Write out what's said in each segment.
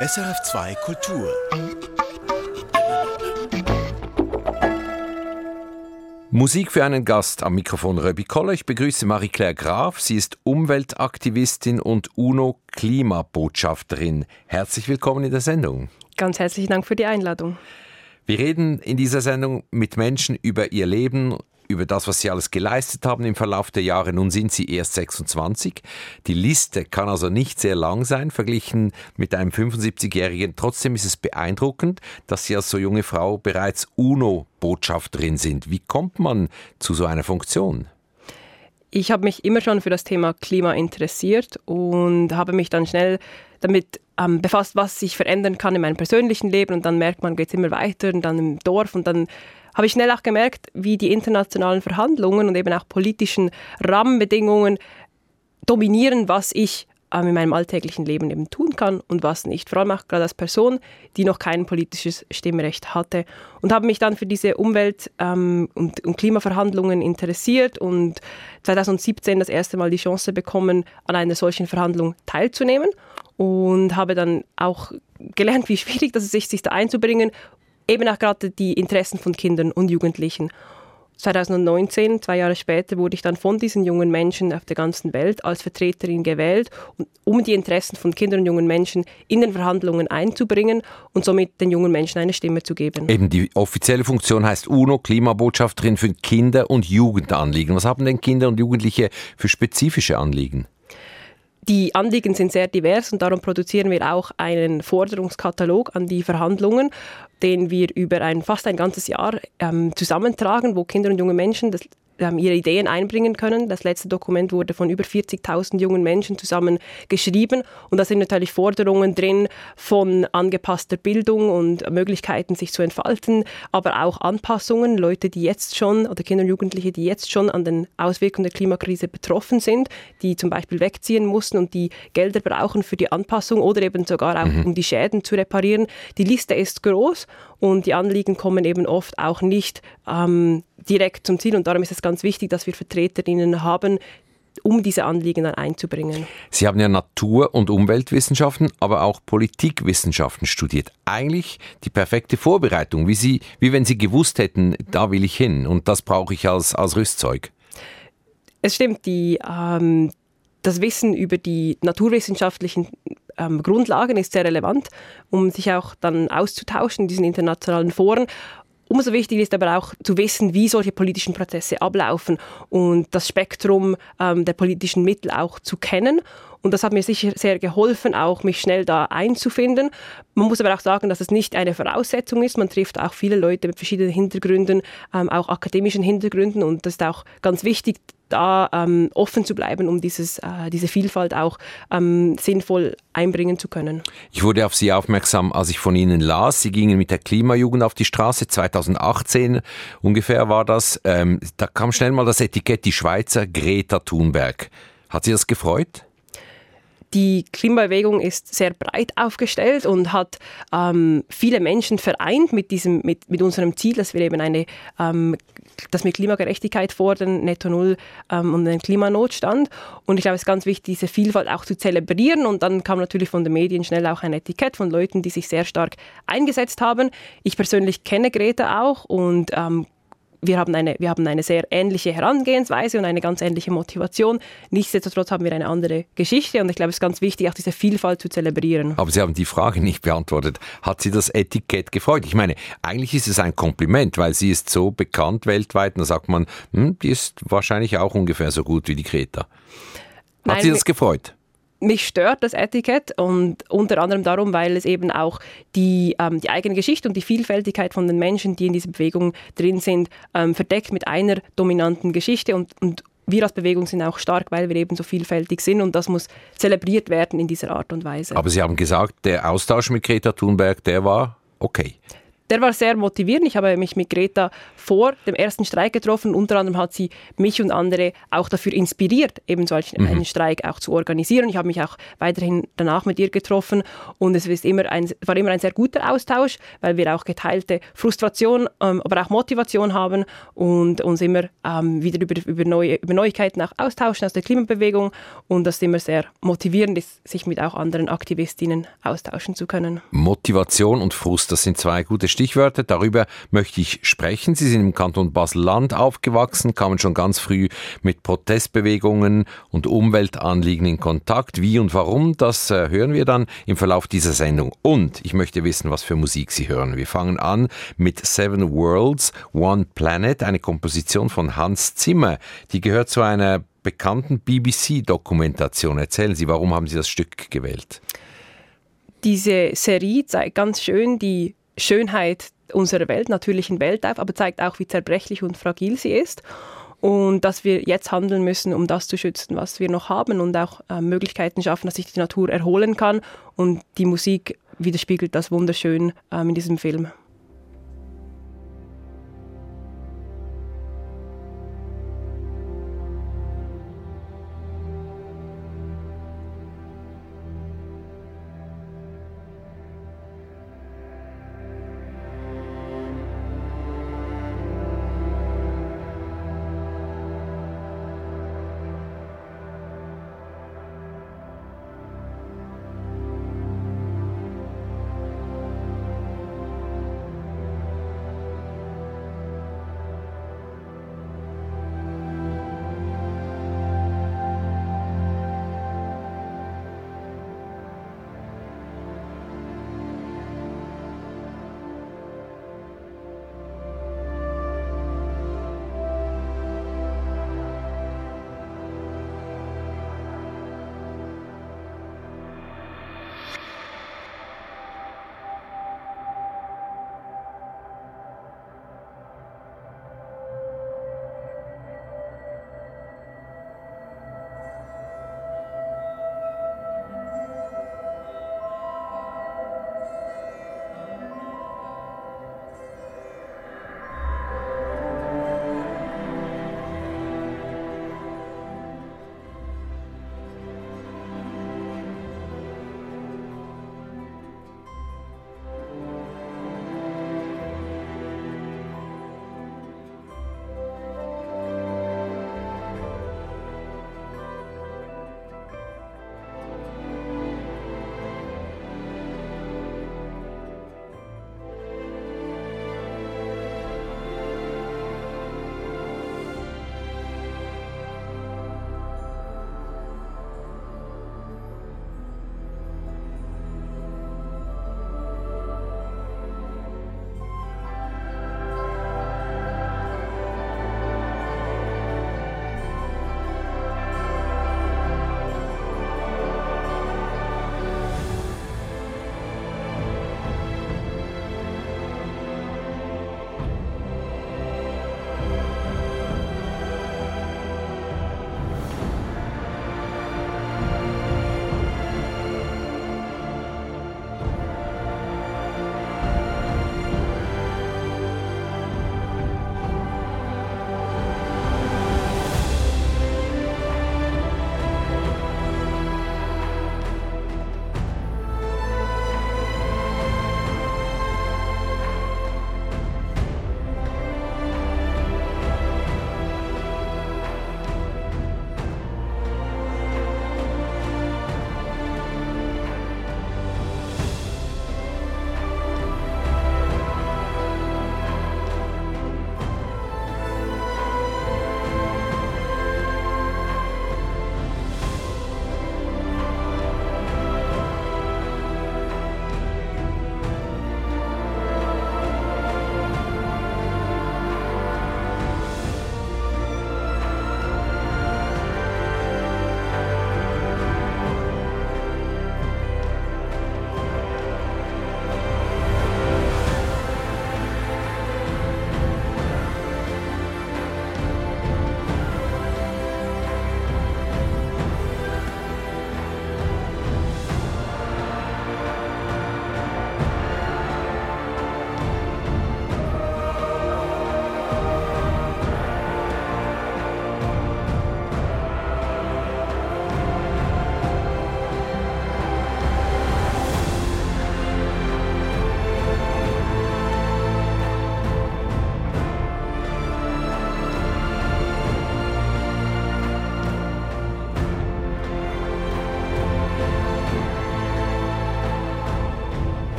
SRF2 Kultur. Musik für einen Gast am Mikrofon Röbi Koller. Ich begrüße Marie-Claire Graf. Sie ist Umweltaktivistin und UNO-Klimabotschafterin. Herzlich willkommen in der Sendung. Ganz herzlichen Dank für die Einladung. Wir reden in dieser Sendung mit Menschen über ihr Leben, über das, was sie alles geleistet haben im Verlauf der Jahre. Nun sind sie erst 26. Die Liste kann also nicht sehr lang sein, verglichen mit einem 75-Jährigen. Trotzdem ist es beeindruckend, dass Sie als so junge Frau bereits UNO-Botschafterin sind. Wie kommt man zu so einer Funktion? Ich habe mich immer schon für das Thema Klima interessiert und habe mich dann schnell damit ähm, befasst, was sich verändern kann in meinem persönlichen Leben. Und dann merkt man, geht es immer weiter und dann im Dorf und dann habe ich schnell auch gemerkt, wie die internationalen Verhandlungen und eben auch politischen Rahmenbedingungen dominieren, was ich ähm, in meinem alltäglichen Leben eben tun kann und was nicht. Vor allem auch gerade als Person, die noch kein politisches Stimmrecht hatte. Und habe mich dann für diese Umwelt- ähm, und, und, Klimaverhandlungen interessiert und 2017 das erste Mal die Chance bekommen, an einer solchen Verhandlung teilzunehmen. Und habe dann auch gelernt, wie schwierig das ist, sich da einzubringen eben auch gerade die Interessen von Kindern und Jugendlichen. 2019, zwei Jahre später, wurde ich dann von diesen jungen Menschen auf der ganzen Welt als Vertreterin gewählt, um die Interessen von Kindern und jungen Menschen in den Verhandlungen einzubringen und somit den jungen Menschen eine Stimme zu geben. Eben die offizielle Funktion heißt UNO, Klimabotschafterin für Kinder- und Jugendanliegen. Was haben denn Kinder und Jugendliche für spezifische Anliegen? Die Anliegen sind sehr divers und darum produzieren wir auch einen Forderungskatalog an die Verhandlungen, den wir über ein fast ein ganzes Jahr ähm, zusammentragen, wo Kinder und junge Menschen das ähm, ihre Ideen einbringen können. Das letzte Dokument wurde von über 40.000 jungen Menschen zusammen geschrieben und da sind natürlich Forderungen drin von angepasster Bildung und Möglichkeiten, sich zu entfalten, aber auch Anpassungen. Leute, die jetzt schon oder Kinder und Jugendliche, die jetzt schon an den Auswirkungen der Klimakrise betroffen sind, die zum Beispiel wegziehen mussten und die Gelder brauchen für die Anpassung oder eben sogar auch mhm. um die Schäden zu reparieren. Die Liste ist groß und die Anliegen kommen eben oft auch nicht ähm, direkt zum Ziel und darum ist es ganz wichtig, dass wir Vertreterinnen haben, um diese Anliegen dann einzubringen. Sie haben ja Natur- und Umweltwissenschaften, aber auch Politikwissenschaften studiert. Eigentlich die perfekte Vorbereitung, wie, Sie, wie wenn Sie gewusst hätten, da will ich hin und das brauche ich als, als Rüstzeug. Es stimmt, die, ähm, das Wissen über die naturwissenschaftlichen ähm, Grundlagen ist sehr relevant, um sich auch dann auszutauschen in diesen internationalen Foren. Umso wichtiger ist aber auch zu wissen, wie solche politischen Prozesse ablaufen und das Spektrum ähm, der politischen Mittel auch zu kennen. Und das hat mir sicher sehr geholfen, auch mich schnell da einzufinden. Man muss aber auch sagen, dass es nicht eine Voraussetzung ist. Man trifft auch viele Leute mit verschiedenen Hintergründen, ähm, auch akademischen Hintergründen. Und das ist auch ganz wichtig, da ähm, offen zu bleiben, um dieses, äh, diese Vielfalt auch ähm, sinnvoll einbringen zu können. Ich wurde auf Sie aufmerksam, als ich von Ihnen las. Sie gingen mit der Klimajugend auf die Straße, 2018 ungefähr war das. Ähm, da kam schnell mal das Etikett die Schweizer Greta Thunberg. Hat Sie das gefreut? Die Klimabewegung ist sehr breit aufgestellt und hat ähm, viele Menschen vereint mit, diesem, mit, mit unserem Ziel, dass wir eben eine, ähm, dass wir Klimagerechtigkeit fordern, Netto Null ähm, und einen Klimanotstand. Und ich glaube, es ist ganz wichtig, diese Vielfalt auch zu zelebrieren. Und dann kam natürlich von den Medien schnell auch ein Etikett von Leuten, die sich sehr stark eingesetzt haben. Ich persönlich kenne Greta auch und ähm, wir haben, eine, wir haben eine sehr ähnliche Herangehensweise und eine ganz ähnliche Motivation. Nichtsdestotrotz haben wir eine andere Geschichte und ich glaube, es ist ganz wichtig, auch diese Vielfalt zu zelebrieren. Aber Sie haben die Frage nicht beantwortet. Hat Sie das Etikett gefreut? Ich meine, eigentlich ist es ein Kompliment, weil sie ist so bekannt weltweit und da sagt man, hm, die ist wahrscheinlich auch ungefähr so gut wie die Greta. Hat Nein, Sie das gefreut? Mich stört das Etikett und unter anderem darum, weil es eben auch die, ähm, die eigene Geschichte und die Vielfältigkeit von den Menschen, die in dieser Bewegung drin sind, ähm, verdeckt mit einer dominanten Geschichte und, und wir als Bewegung sind auch stark, weil wir eben so vielfältig sind und das muss zelebriert werden in dieser Art und Weise. Aber Sie haben gesagt, der Austausch mit Greta Thunberg, der war okay. Der war sehr motivierend. Ich habe mich mit Greta vor dem ersten Streik getroffen. Unter anderem hat sie mich und andere auch dafür inspiriert, eben solch mhm. einen Streik auch zu organisieren. Ich habe mich auch weiterhin danach mit ihr getroffen und es ist immer ein, war immer ein sehr guter Austausch, weil wir auch geteilte Frustration, ähm, aber auch Motivation haben und uns immer ähm, wieder über, über, neue, über Neuigkeiten auch austauschen aus der Klimabewegung und das immer sehr motivierend ist, sich mit auch anderen Aktivistinnen austauschen zu können. Motivation und Frust, das sind zwei gute Stichwörter. Darüber möchte ich sprechen. Sie sind im Kanton Basel-Land aufgewachsen, kamen schon ganz früh mit Protestbewegungen und Umweltanliegen in Kontakt. Wie und warum, das äh, hören wir dann im Verlauf dieser Sendung. Und ich möchte wissen, was für Musik Sie hören. Wir fangen an mit Seven Worlds, One Planet, eine Komposition von Hans Zimmer. Die gehört zu einer bekannten BBC-Dokumentation. Erzählen Sie, warum haben Sie das Stück gewählt? Diese Serie zeigt ganz schön die Schönheit unserer Welt, natürlichen Welt auf, aber zeigt auch, wie zerbrechlich und fragil sie ist. Und dass wir jetzt handeln müssen, um das zu schützen, was wir noch haben und auch äh, Möglichkeiten schaffen, dass sich die Natur erholen kann. Und die Musik widerspiegelt das wunderschön ähm, in diesem Film.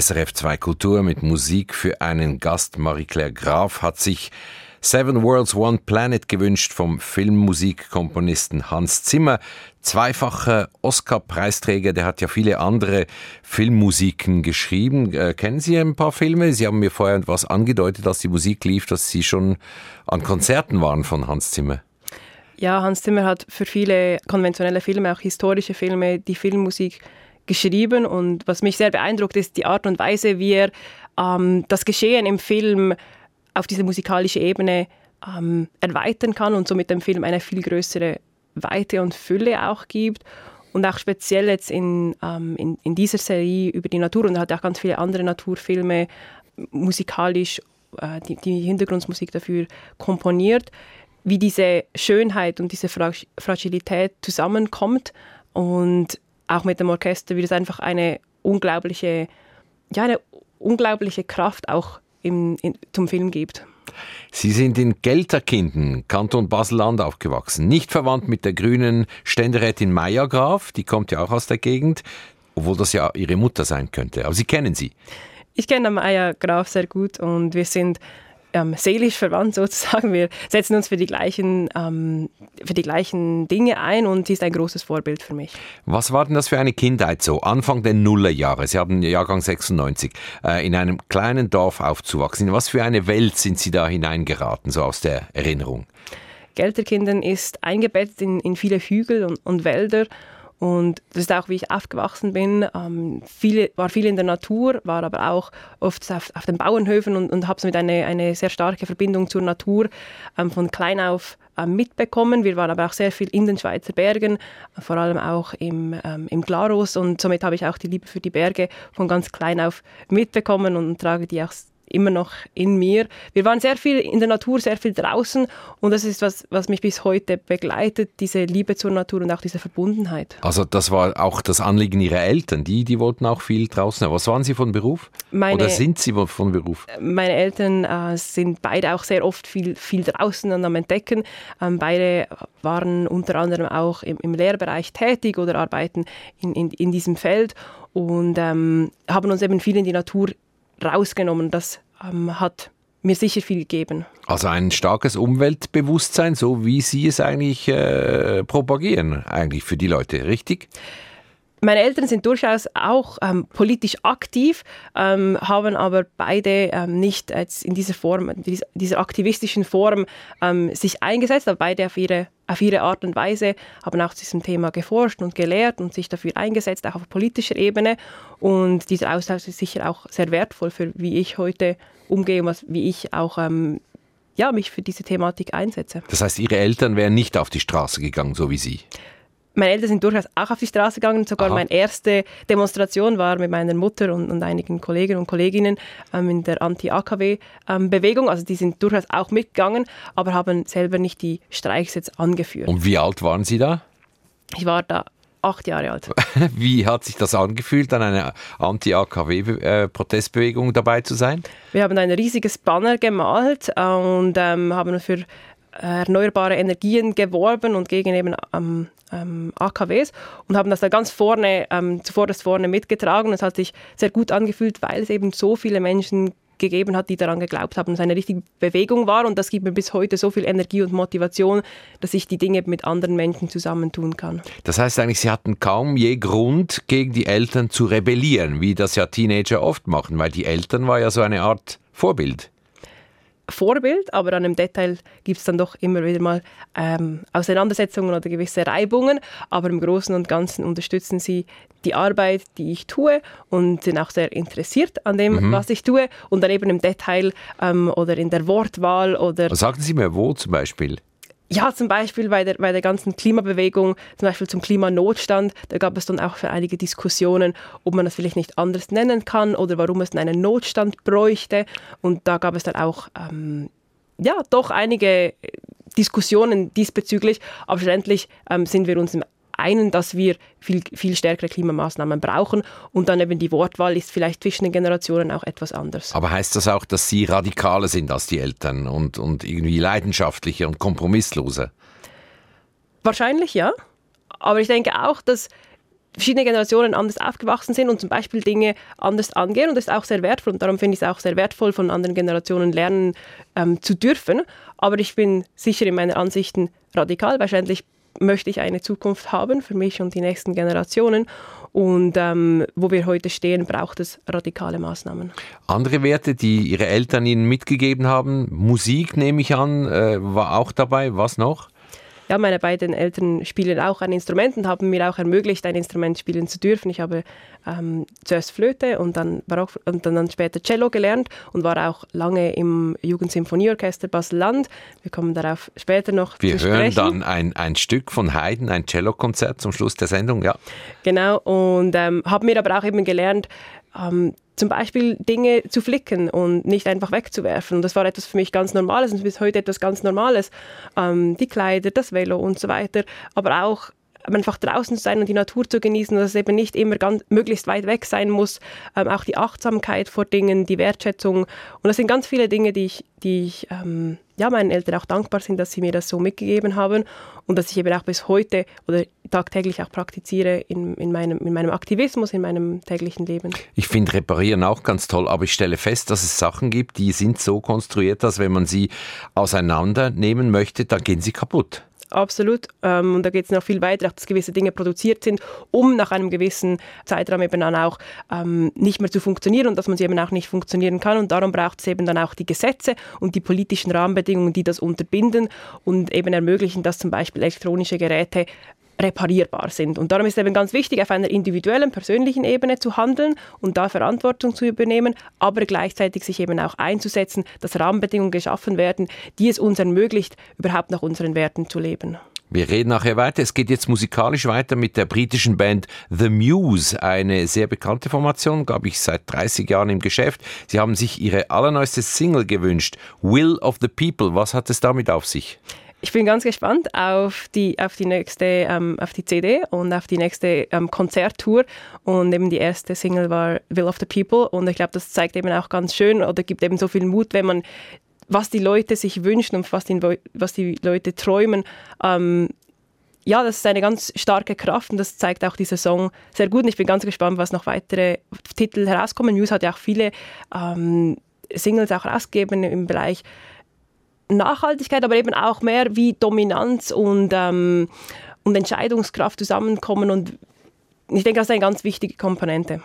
SRF 2 Kultur mit Musik für einen Gast. Marie-Claire Graf hat sich Seven Worlds, One Planet gewünscht vom Filmmusikkomponisten Hans Zimmer. Zweifacher Oscar-Preisträger, der hat ja viele andere Filmmusiken geschrieben. Äh, kennen Sie ein paar Filme? Sie haben mir vorher etwas angedeutet, als die Musik lief, dass Sie schon an Konzerten waren von Hans Zimmer. Ja, Hans Zimmer hat für viele konventionelle Filme, auch historische Filme, die Filmmusik geschrieben. Und was mich sehr beeindruckt, ist die Art und Weise, wie er ähm, das Geschehen im Film auf diese musikalische Ebene ähm, erweitern kann und somit dem Film eine viel größere Weite und Fülle auch gibt. Und auch speziell jetzt in, ähm, in, in, dieser Serie über die Natur und er hat auch ganz viele andere Naturfilme musikalisch äh, die, die Hintergrundmusik dafür komponiert, wie diese Schönheit und diese Fragilität zusammenkommt und auch mit dem Orchester, wie das einfach eine unglaubliche, ja, eine unglaubliche Kraft auch im, in, zum Film gibt. Sie sind in Gelterkinden, Kanton Basel-Land aufgewachsen. Nicht verwandt mit der grünen Ständerätin Meier Graf, die kommt ja auch aus der Gegend, obwohl das ja ihre Mutter sein könnte. Aber Sie kennen sie. Ich kenne Meier Graf sehr gut und wir sind ähm, seelisch verwandt sozusagen. Wir setzen uns für die, gleichen, ähm, für die gleichen Dinge ein und sie ist ein großes Vorbild für mich. Was war denn das für eine Kindheit so? Anfang der Nullerjahre, Sie haben Jahrgang 96, äh, in einem kleinen Dorf aufzuwachsen. In was für eine Welt sind Sie da hineingeraten, so aus der Erinnerung? Gelterkinden ist eingebettet in, in viele Hügel und, und Wälder und das ist auch, wie ich aufgewachsen bin. Ähm, viele, war viel in der Natur, war aber auch oft auf, auf den Bauernhöfen und, und habe somit eine, eine sehr starke Verbindung zur Natur ähm, von klein auf ähm, mitbekommen. Wir waren aber auch sehr viel in den Schweizer Bergen, vor allem auch im, ähm, im Glarus und somit habe ich auch die Liebe für die Berge von ganz klein auf mitbekommen und trage die auch immer noch in mir. Wir waren sehr viel in der Natur, sehr viel draußen und das ist was, was mich bis heute begleitet, diese Liebe zur Natur und auch diese Verbundenheit. Also das war auch das Anliegen Ihrer Eltern, die, die wollten auch viel draußen. Was waren Sie von Beruf? Meine, Oder sind Sie von Beruf? Meine Eltern äh, sind beide auch sehr oft viel, viel draußen und am Entdecken. Ähm, beide waren unter anderem auch im, im Lehrbereich tätig oder arbeiten in, in, in diesem Feld und ähm, haben uns eben viel in die Natur rausgenommen. Das ähm, hat mir sicher viel gegeben. Also ein starkes Umweltbewusstsein, so wie Sie es eigentlich äh, propagieren, eigentlich für die Leute, richtig? Meine Eltern sind durchaus auch ähm, politisch aktiv, ähm, haben aber beide ähm, nicht jetzt in dieser Form, dieser aktivistischen Form ähm, sich eingesetzt, aber beide auf ihre, auf ihre Art und Weise haben auch zu diesem Thema geforscht und gelehrt und sich dafür eingesetzt, auch auf politischer Ebene. Und dieser Austausch ist sicher auch sehr wertvoll für wie ich heute umgehe und was, wie ich auch ähm, ja, mich für diese Thematik einsetze. Das heißt, Ihre Eltern wären nicht auf die Straße gegangen, so wie Sie? Meine Eltern sind durchaus auch auf die Straße gegangen. Sogar Aha. meine erste Demonstration war mit meiner Mutter und, und einigen Kollegen und Kolleginnen ähm, in der Anti-AKW-Bewegung. Ähm, also die sind durchaus auch mitgegangen, aber haben selber nicht die Streiks jetzt angeführt. Und wie alt waren Sie da? Ich war da acht Jahre alt. Wie hat sich das angefühlt, an einer Anti-AKW-Protestbewegung dabei zu sein? Wir haben ein riesiges Banner gemalt und ähm, haben für erneuerbare Energien geworben und gegen eben ähm, ähm, AKWs und haben das da ganz vorne, ähm, zuvorderst vorne mitgetragen. Es hat sich sehr gut angefühlt, weil es eben so viele Menschen gegeben hat, die daran geglaubt haben, dass es eine richtige Bewegung war und das gibt mir bis heute so viel Energie und Motivation, dass ich die Dinge mit anderen Menschen zusammentun kann. Das heißt eigentlich, Sie hatten kaum je Grund, gegen die Eltern zu rebellieren, wie das ja Teenager oft machen, weil die Eltern war ja so eine Art Vorbild. Vorbild, aber an dem Detail gibt es dann doch immer wieder mal ähm, Auseinandersetzungen oder gewisse Reibungen. Aber im Großen und Ganzen unterstützen sie die Arbeit, die ich tue und sind auch sehr interessiert an dem, mhm. was ich tue. Und dann eben im Detail ähm, oder in der Wortwahl oder. Sagen Sie mir wo zum Beispiel? Ja, zum Beispiel bei der, bei der ganzen Klimabewegung, zum Beispiel zum Klimanotstand, da gab es dann auch für einige Diskussionen, ob man das vielleicht nicht anders nennen kann oder warum es einen Notstand bräuchte. Und da gab es dann auch, ähm, ja, doch einige Diskussionen diesbezüglich. Aber schlussendlich ähm, sind wir uns im einen, dass wir viel, viel stärkere Klimamaßnahmen brauchen und dann eben die Wortwahl ist vielleicht zwischen den Generationen auch etwas anders. Aber heißt das auch, dass Sie radikaler sind als die Eltern und, und irgendwie leidenschaftlicher und kompromissloser? Wahrscheinlich ja. Aber ich denke auch, dass verschiedene Generationen anders aufgewachsen sind und zum Beispiel Dinge anders angehen. Und das ist auch sehr wertvoll. Und darum finde ich es auch sehr wertvoll, von anderen Generationen lernen ähm, zu dürfen. Aber ich bin sicher in meinen Ansichten radikal. Wahrscheinlich möchte ich eine Zukunft haben für mich und die nächsten Generationen. Und ähm, wo wir heute stehen, braucht es radikale Maßnahmen. Andere Werte, die Ihre Eltern Ihnen mitgegeben haben, Musik nehme ich an, äh, war auch dabei. Was noch? Ja, meine beiden Eltern spielen auch ein Instrument und haben mir auch ermöglicht, ein Instrument spielen zu dürfen. Ich habe ähm, zuerst Flöte und dann, Barock, und dann später Cello gelernt und war auch lange im Jugendsymphonieorchester Basel-Land. Wir kommen darauf später noch Wir zu hören dann ein, ein Stück von Haydn, ein Cellokonzert zum Schluss der Sendung, ja. Genau, und ähm, habe mir aber auch eben gelernt, ähm, zum Beispiel Dinge zu flicken und nicht einfach wegzuwerfen. Und das war etwas für mich ganz Normales und bis heute etwas ganz Normales. Ähm, die Kleider, das Velo und so weiter. Aber auch einfach draußen zu sein und die Natur zu genießen, dass es eben nicht immer ganz möglichst weit weg sein muss. Ähm, auch die Achtsamkeit vor Dingen, die Wertschätzung. Und das sind ganz viele Dinge, die ich, die ich ähm, ja, meinen Eltern auch dankbar sind, dass sie mir das so mitgegeben haben und dass ich eben auch bis heute oder tagtäglich auch praktiziere in, in, meinem, in meinem Aktivismus, in meinem täglichen Leben. Ich finde Reparieren auch ganz toll, aber ich stelle fest, dass es Sachen gibt, die sind so konstruiert, dass wenn man sie auseinandernehmen möchte, dann gehen sie kaputt absolut. Ähm, und da geht es noch viel weiter, dass gewisse Dinge produziert sind, um nach einem gewissen Zeitraum eben dann auch ähm, nicht mehr zu funktionieren und dass man sie eben auch nicht funktionieren kann. Und darum braucht es eben dann auch die Gesetze und die politischen Rahmenbedingungen, die das unterbinden und eben ermöglichen, dass zum Beispiel elektronische Geräte reparierbar sind. Und darum ist es eben ganz wichtig, auf einer individuellen, persönlichen Ebene zu handeln und da Verantwortung zu übernehmen, aber gleichzeitig sich eben auch einzusetzen, dass Rahmenbedingungen geschaffen werden, die es uns ermöglicht, überhaupt nach unseren Werten zu leben. Wir reden nachher weiter. Es geht jetzt musikalisch weiter mit der britischen Band The Muse, eine sehr bekannte Formation, glaube ich, seit 30 Jahren im Geschäft. Sie haben sich ihre allerneueste Single gewünscht, Will of the People. Was hat es damit auf sich? Ich bin ganz gespannt auf die, auf die nächste, ähm, auf die CD und auf die nächste ähm, Konzerttour. Und eben die erste Single war Will of the People. Und ich glaube, das zeigt eben auch ganz schön oder gibt eben so viel Mut, wenn man was die Leute sich wünschen und was die, was die Leute träumen. Ähm, ja, das ist eine ganz starke Kraft und das zeigt auch dieser Song sehr gut. Und ich bin ganz gespannt, was noch weitere Titel herauskommen. News hat ja auch viele ähm, Singles auch rausgegeben im Bereich Nachhaltigkeit, aber eben auch mehr wie Dominanz und, ähm, und Entscheidungskraft zusammenkommen. Und ich denke, das ist eine ganz wichtige Komponente.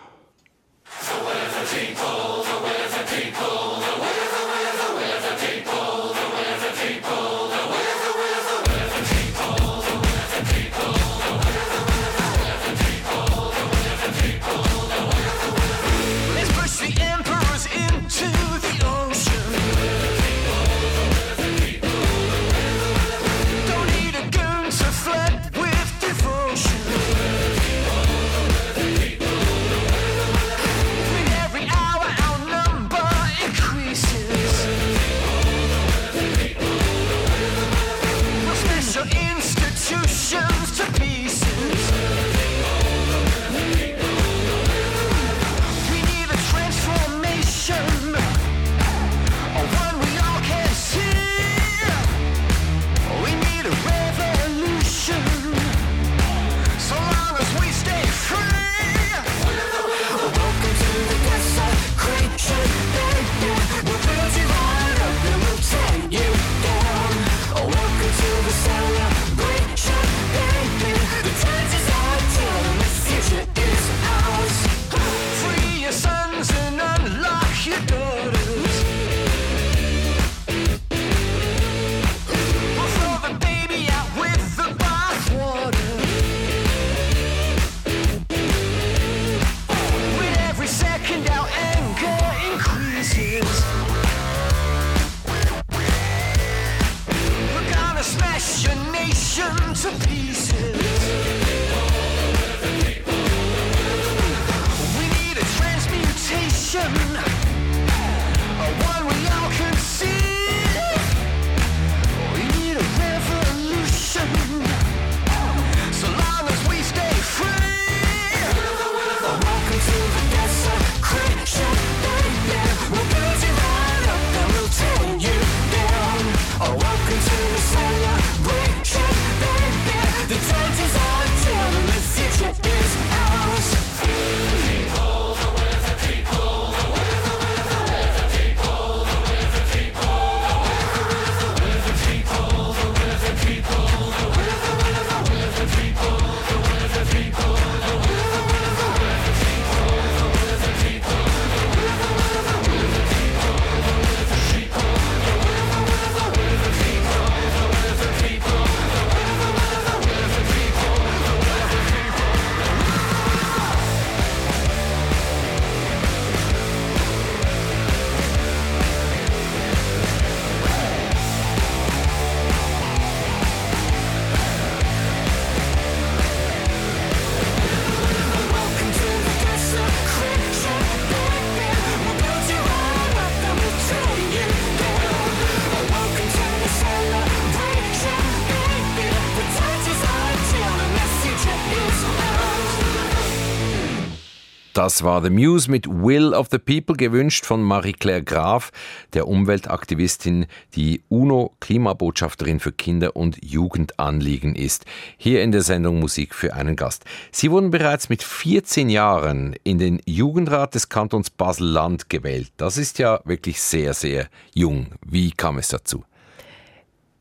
Das war The Muse mit Will of the People, gewünscht von Marie-Claire Graf, der Umweltaktivistin, die UNO-Klimabotschafterin für Kinder- und Jugendanliegen ist. Hier in der Sendung Musik für einen Gast. Sie wurden bereits mit 14 Jahren in den Jugendrat des Kantons Basel-Land gewählt. Das ist ja wirklich sehr, sehr jung. Wie kam es dazu?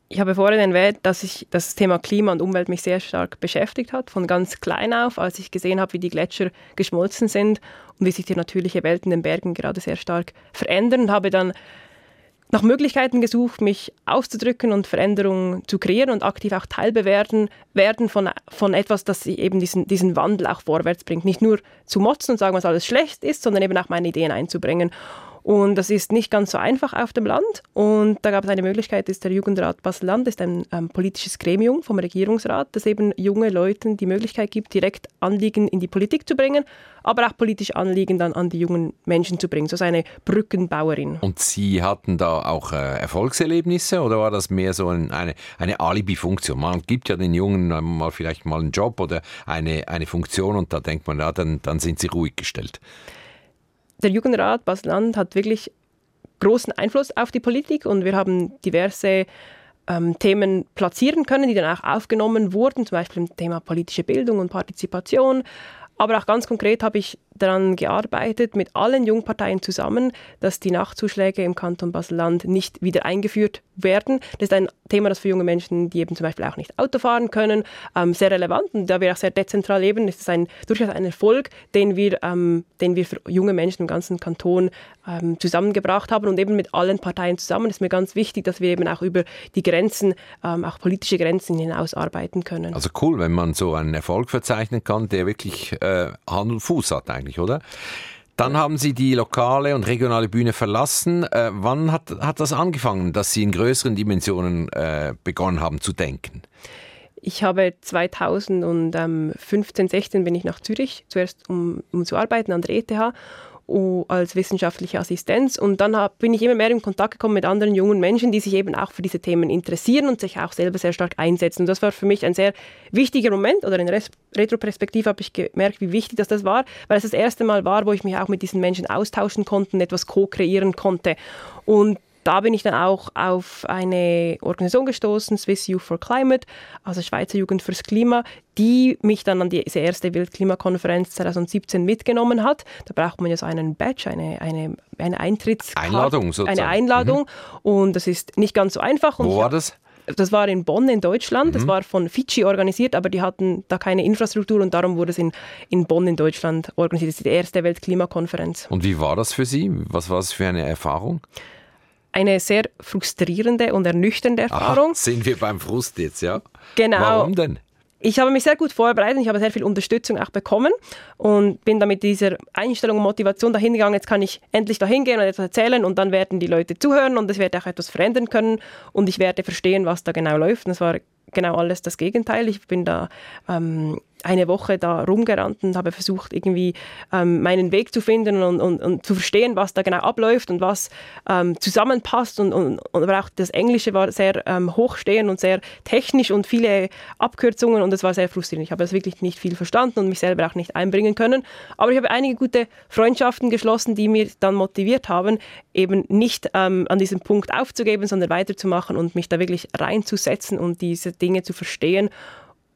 Ich habe vorhin erwähnt, dass ich das Thema Klima und Umwelt mich sehr stark beschäftigt hat, von ganz klein auf, als ich gesehen habe, wie die Gletscher geschmolzen sind und wie sich die natürliche Welt in den Bergen gerade sehr stark verändern und habe dann nach Möglichkeiten gesucht, mich auszudrücken und Veränderungen zu kreieren und aktiv auch teilbewerten werden von, von etwas, das eben diesen, diesen Wandel auch vorwärts bringt. Nicht nur zu motzen und sagen, was alles schlecht ist, sondern eben auch meine Ideen einzubringen. Und das ist nicht ganz so einfach auf dem Land. Und da gab es eine Möglichkeit, ist der Jugendrat Basel-Land, ist ein ähm, politisches Gremium vom Regierungsrat, das eben junge Leuten die Möglichkeit gibt, direkt Anliegen in die Politik zu bringen, aber auch politische Anliegen dann an die jungen Menschen zu bringen. So eine Brückenbauerin. Und Sie hatten da auch äh, Erfolgserlebnisse oder war das mehr so ein, eine, eine Alibi-Funktion? Man gibt ja den Jungen mal vielleicht mal einen Job oder eine, eine Funktion und da denkt man, ja, dann, dann sind sie ruhig gestellt der Jugendrat Basel-Land hat wirklich großen Einfluss auf die Politik und wir haben diverse ähm, Themen platzieren können, die dann auch aufgenommen wurden, zum Beispiel im Thema politische Bildung und Partizipation. Aber auch ganz konkret habe ich daran gearbeitet, mit allen Jungparteien zusammen, dass die Nachtzuschläge im Kanton Basel-Land nicht wieder eingeführt werden. Das ist ein Thema, das für junge Menschen, die eben zum Beispiel auch nicht Auto fahren können, ähm, sehr relevant und da wir auch sehr dezentral leben, ist es ein, durchaus ein Erfolg, den wir, ähm, den wir für junge Menschen im ganzen Kanton ähm, zusammengebracht haben und eben mit allen Parteien zusammen. Ist mir ganz wichtig, dass wir eben auch über die Grenzen, ähm, auch politische Grenzen hinaus arbeiten können. Also cool, wenn man so einen Erfolg verzeichnen kann, der wirklich äh, Hand und Fuß hat eigentlich, oder? Dann haben Sie die lokale und regionale Bühne verlassen. Äh, wann hat, hat das angefangen, dass Sie in größeren Dimensionen äh, begonnen haben zu denken? Ich habe 2015, 16 bin ich nach Zürich, zuerst um, um zu arbeiten an der ETH als wissenschaftliche Assistenz. Und dann hab, bin ich immer mehr in Kontakt gekommen mit anderen jungen Menschen, die sich eben auch für diese Themen interessieren und sich auch selber sehr stark einsetzen. Und das war für mich ein sehr wichtiger Moment oder in Retroperspektive habe ich gemerkt, wie wichtig das, das war, weil es das erste Mal war, wo ich mich auch mit diesen Menschen austauschen konnte etwas co-kreieren konnte. Und da bin ich dann auch auf eine Organisation gestoßen, Swiss Youth for Climate, also Schweizer Jugend fürs Klima, die mich dann an diese erste Weltklimakonferenz 2017 mitgenommen hat. Da braucht man ja so einen Badge, eine, eine, eine Eintrittskarte. Einladung sozusagen. Eine Einladung. Mhm. Und das ist nicht ganz so einfach. Wo war das? Das war in Bonn in Deutschland. Das mhm. war von Fidschi organisiert, aber die hatten da keine Infrastruktur und darum wurde es in, in Bonn in Deutschland organisiert. Das ist die erste Weltklimakonferenz. Und wie war das für Sie? Was war das für eine Erfahrung? Eine sehr frustrierende und ernüchternde Erfahrung. Aha, sind wir beim Frust jetzt, ja? Genau. Warum denn? Ich habe mich sehr gut vorbereitet, ich habe sehr viel Unterstützung auch bekommen und bin dann mit dieser Einstellung und Motivation dahin gegangen, jetzt kann ich endlich dahin gehen und etwas erzählen und dann werden die Leute zuhören und es wird auch etwas verändern können und ich werde verstehen, was da genau läuft. Und das war genau alles das Gegenteil. Ich bin da ähm, eine Woche da rumgerannt und habe versucht, irgendwie ähm, meinen Weg zu finden und, und, und, zu verstehen, was da genau abläuft und was ähm, zusammenpasst. Und, und, aber auch das Englische war sehr ähm, hochstehend und sehr technisch und viele Abkürzungen und es war sehr frustrierend. Ich habe das wirklich nicht viel verstanden und mich selber auch nicht einbringen können. Aber ich habe einige gute Freundschaften geschlossen, die mir dann motiviert haben, eben nicht ähm, an diesem Punkt aufzugeben, sondern weiterzumachen und mich da wirklich reinzusetzen und diese Dinge zu verstehen.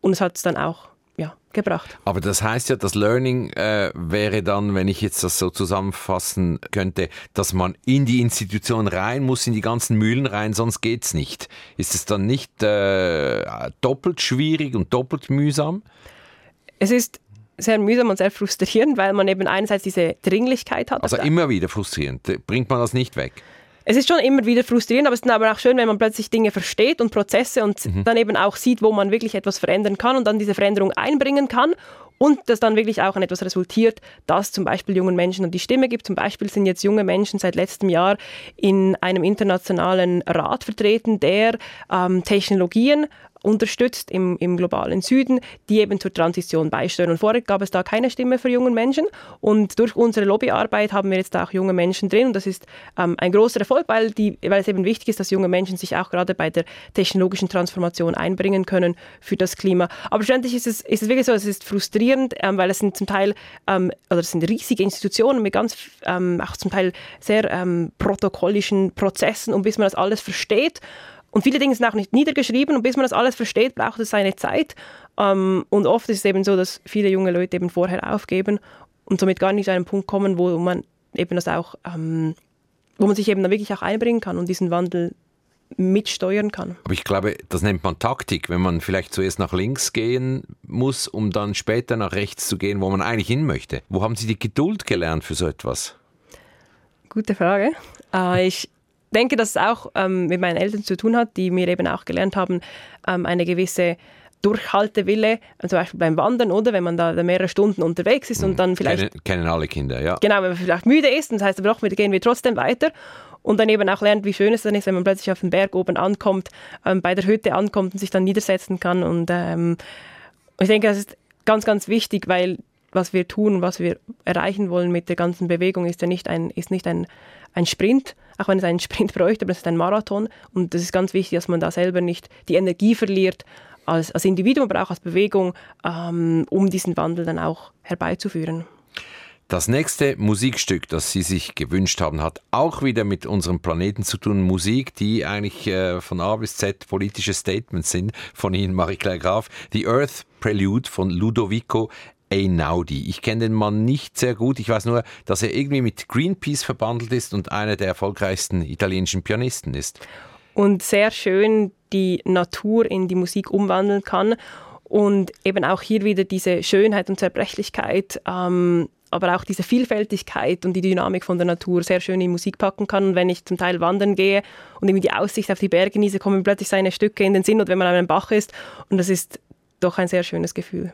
Und es hat es dann auch ja, gebracht. Aber das heißt ja, das Learning äh, wäre dann, wenn ich jetzt das so zusammenfassen könnte, dass man in die Institution rein muss, in die ganzen Mühlen rein, sonst geht's nicht. Ist es dann nicht äh, doppelt schwierig und doppelt mühsam? Es ist sehr mühsam und sehr frustrierend, weil man eben einerseits diese Dringlichkeit hat. Also immer wieder frustrierend. Bringt man das nicht weg? Es ist schon immer wieder frustrierend, aber es ist dann aber auch schön, wenn man plötzlich Dinge versteht und Prozesse und mhm. dann eben auch sieht, wo man wirklich etwas verändern kann und dann diese Veränderung einbringen kann und das dann wirklich auch an etwas resultiert, das zum Beispiel jungen Menschen die Stimme gibt. Zum Beispiel sind jetzt junge Menschen seit letztem Jahr in einem internationalen Rat vertreten, der ähm, Technologien unterstützt im, im globalen Süden, die eben zur Transition beisteuern. Und vorher gab es da keine Stimme für junge Menschen und durch unsere Lobbyarbeit haben wir jetzt auch junge Menschen drin und das ist ähm, ein großer Erfolg, weil, die, weil es eben wichtig ist, dass junge Menschen sich auch gerade bei der technologischen Transformation einbringen können für das Klima. Aber schlussendlich ist es, ist es wirklich so, es ist frustrierend, ähm, weil es sind zum Teil, ähm, oder es sind riesige Institutionen mit ganz, ähm, auch zum Teil sehr ähm, protokollischen Prozessen und bis man das alles versteht, und viele Dinge sind auch nicht niedergeschrieben und bis man das alles versteht, braucht es seine Zeit. Ähm, und oft ist es eben so, dass viele junge Leute eben vorher aufgeben und somit gar nicht zu einem Punkt kommen, wo man eben das auch, ähm, wo man sich eben dann wirklich auch einbringen kann und diesen Wandel mitsteuern kann. Aber ich glaube, das nennt man Taktik, wenn man vielleicht zuerst nach links gehen muss, um dann später nach rechts zu gehen, wo man eigentlich hin möchte. Wo haben Sie die Geduld gelernt für so etwas? Gute Frage. Äh, ich denke, dass es auch ähm, mit meinen Eltern zu tun hat, die mir eben auch gelernt haben, ähm, eine gewisse Durchhaltewille, zum Beispiel beim Wandern, oder? Wenn man da mehrere Stunden unterwegs ist und dann vielleicht. Kennen, kennen alle Kinder, ja. Genau, wenn man vielleicht müde ist, und das heißt aber doch, gehen wir trotzdem weiter. Und dann eben auch lernt, wie schön es dann ist, wenn man plötzlich auf den Berg oben ankommt, ähm, bei der Hütte ankommt und sich dann niedersetzen kann. Und ähm, ich denke, das ist ganz, ganz wichtig, weil was wir tun, was wir erreichen wollen mit der ganzen Bewegung, ist ja nicht ein, ist nicht ein, ein Sprint, auch wenn es einen Sprint bräuchte, aber es ist ein Marathon. Und das ist ganz wichtig, dass man da selber nicht die Energie verliert, als, als Individuum, aber auch als Bewegung, ähm, um diesen Wandel dann auch herbeizuführen. Das nächste Musikstück, das Sie sich gewünscht haben, hat auch wieder mit unserem Planeten zu tun. Musik, die eigentlich äh, von A bis Z politische Statements sind von Ihnen, Marie-Claire Graf. The Earth Prelude von Ludovico Einaudi. Ich kenne den Mann nicht sehr gut. Ich weiß nur, dass er irgendwie mit Greenpeace verbandelt ist und einer der erfolgreichsten italienischen Pianisten ist. Und sehr schön die Natur in die Musik umwandeln kann und eben auch hier wieder diese Schönheit und Zerbrechlichkeit, ähm, aber auch diese Vielfältigkeit und die Dynamik von der Natur sehr schön in Musik packen kann. Und wenn ich zum Teil wandern gehe und irgendwie die Aussicht auf die Berge genieße, kommen plötzlich seine Stücke in den Sinn und wenn man an einem Bach ist und das ist doch ein sehr schönes Gefühl.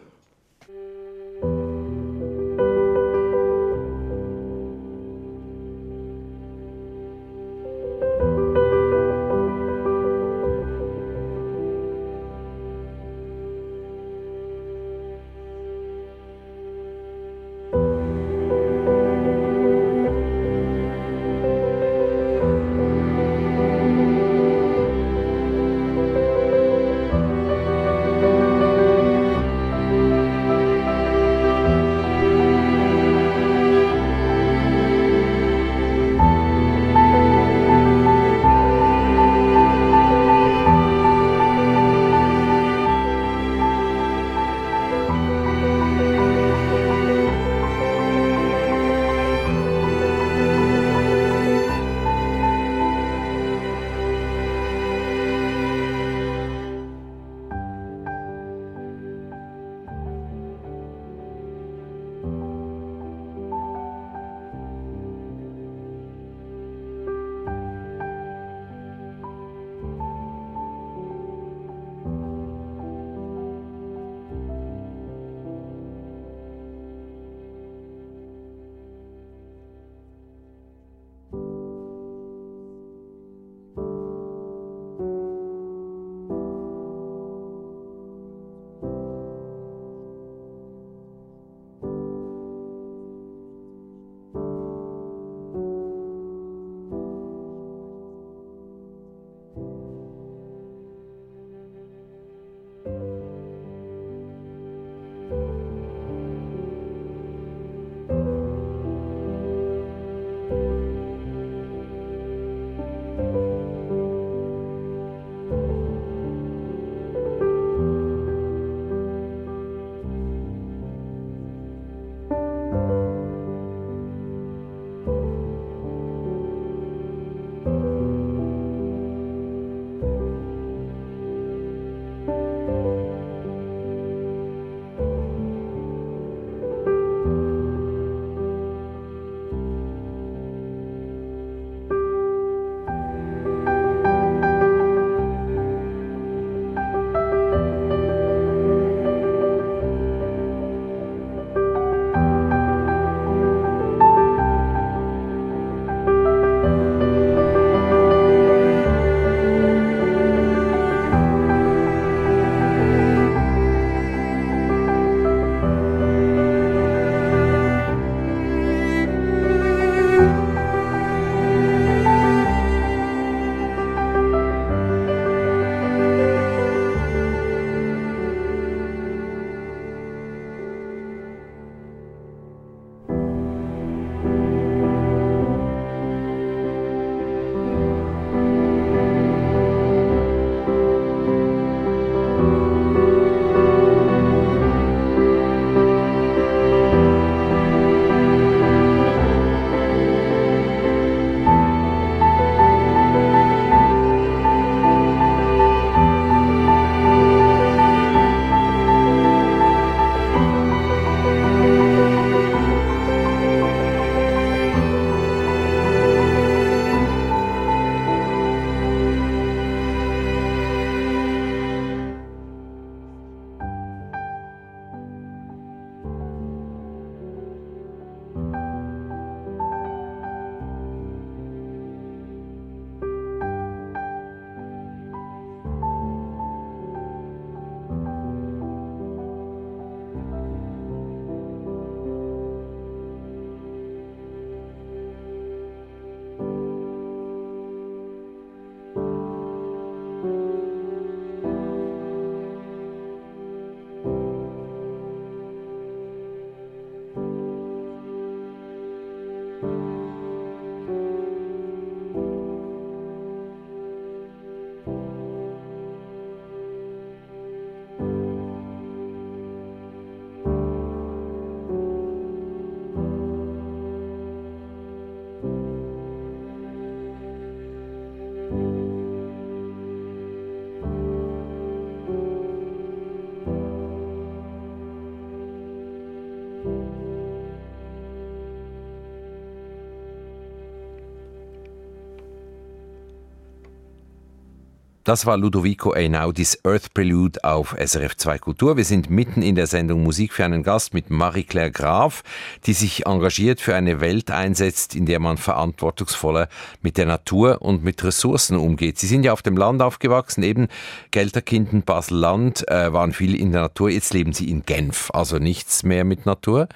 Das war Ludovico Einaudis Earth Prelude auf SRF 2 Kultur. Wir sind mitten in der Sendung Musik für einen Gast mit Marie-Claire Graf, die sich engagiert für eine Welt einsetzt, in der man verantwortungsvoller mit der Natur und mit Ressourcen umgeht. Sie sind ja auf dem Land aufgewachsen, eben Gelterkinden, Basel-Land, äh, waren viel in der Natur. Jetzt leben Sie in Genf, also nichts mehr mit Natur.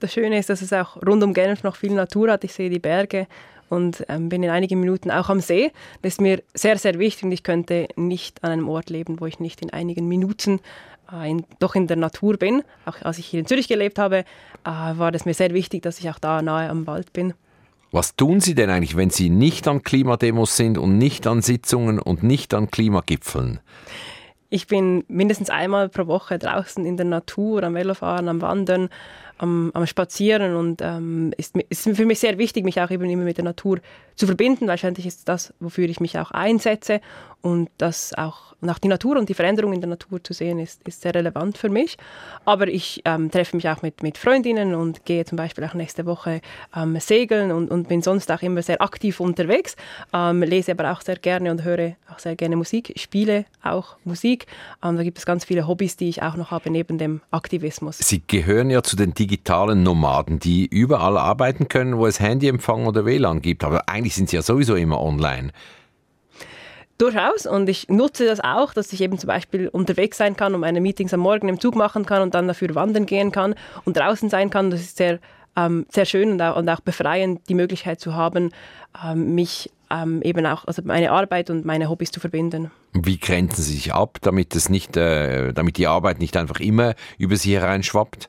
Das Schöne ist, dass es auch rund um Genf noch viel Natur hat. Ich sehe die Berge, und ähm, bin in einigen Minuten auch am See. Das ist mir sehr, sehr wichtig und ich könnte nicht an einem Ort leben, wo ich nicht in einigen Minuten äh, in, doch in der Natur bin. Auch als ich hier in Zürich gelebt habe, äh, war das mir sehr wichtig, dass ich auch da nahe am Wald bin. Was tun Sie denn eigentlich, wenn Sie nicht an Klimademos sind und nicht an Sitzungen und nicht an Klimagipfeln? Ich bin mindestens einmal pro Woche draußen in der Natur, am Velofahren, am Wandern, am, am Spazieren und ähm, ist, ist für mich sehr wichtig, mich auch eben immer mit der Natur zu verbinden, weil schlussendlich ist das, wofür ich mich auch einsetze und das auch nach die Natur und die Veränderung in der Natur zu sehen, ist, ist sehr relevant für mich. Aber ich ähm, treffe mich auch mit, mit Freundinnen und gehe zum Beispiel auch nächste Woche ähm, segeln und, und bin sonst auch immer sehr aktiv unterwegs, ähm, lese aber auch sehr gerne und höre auch sehr gerne Musik, spiele auch Musik. Ähm, da gibt es ganz viele Hobbys, die ich auch noch habe neben dem Aktivismus. Sie gehören ja zu den digitalen Nomaden, die überall arbeiten können, wo es Handyempfang oder WLAN gibt. Aber eigentlich sind sie ja sowieso immer online. Durchaus und ich nutze das auch, dass ich eben zum Beispiel unterwegs sein kann und meine Meetings am Morgen im Zug machen kann und dann dafür wandern gehen kann und draußen sein kann. Das ist sehr, ähm, sehr schön und auch, und auch befreiend, die Möglichkeit zu haben, ähm, mich ähm, eben auch, also meine Arbeit und meine Hobbys zu verbinden. Wie grenzen Sie sich ab, damit, es nicht, äh, damit die Arbeit nicht einfach immer über Sie hereinschwappt?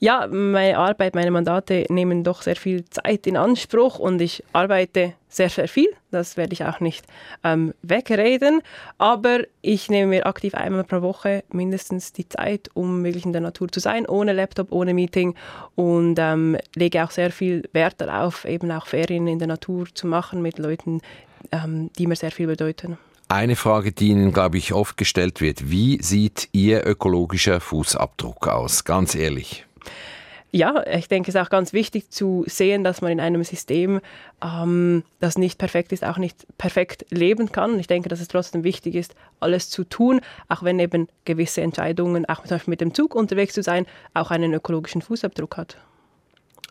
Ja, meine Arbeit, meine Mandate nehmen doch sehr viel Zeit in Anspruch und ich arbeite sehr, sehr viel. Das werde ich auch nicht ähm, wegreden. Aber ich nehme mir aktiv einmal pro Woche mindestens die Zeit, um wirklich in der Natur zu sein, ohne Laptop, ohne Meeting und ähm, lege auch sehr viel Wert darauf, eben auch Ferien in der Natur zu machen mit Leuten, ähm, die mir sehr viel bedeuten. Eine Frage, die Ihnen, glaube ich, oft gestellt wird. Wie sieht Ihr ökologischer Fußabdruck aus? Ganz ehrlich ja, ich denke, es ist auch ganz wichtig zu sehen, dass man in einem System, ähm, das nicht perfekt ist, auch nicht perfekt leben kann. Ich denke, dass es trotzdem wichtig ist, alles zu tun, auch wenn eben gewisse Entscheidungen, auch zum Beispiel mit dem Zug unterwegs zu sein, auch einen ökologischen Fußabdruck hat.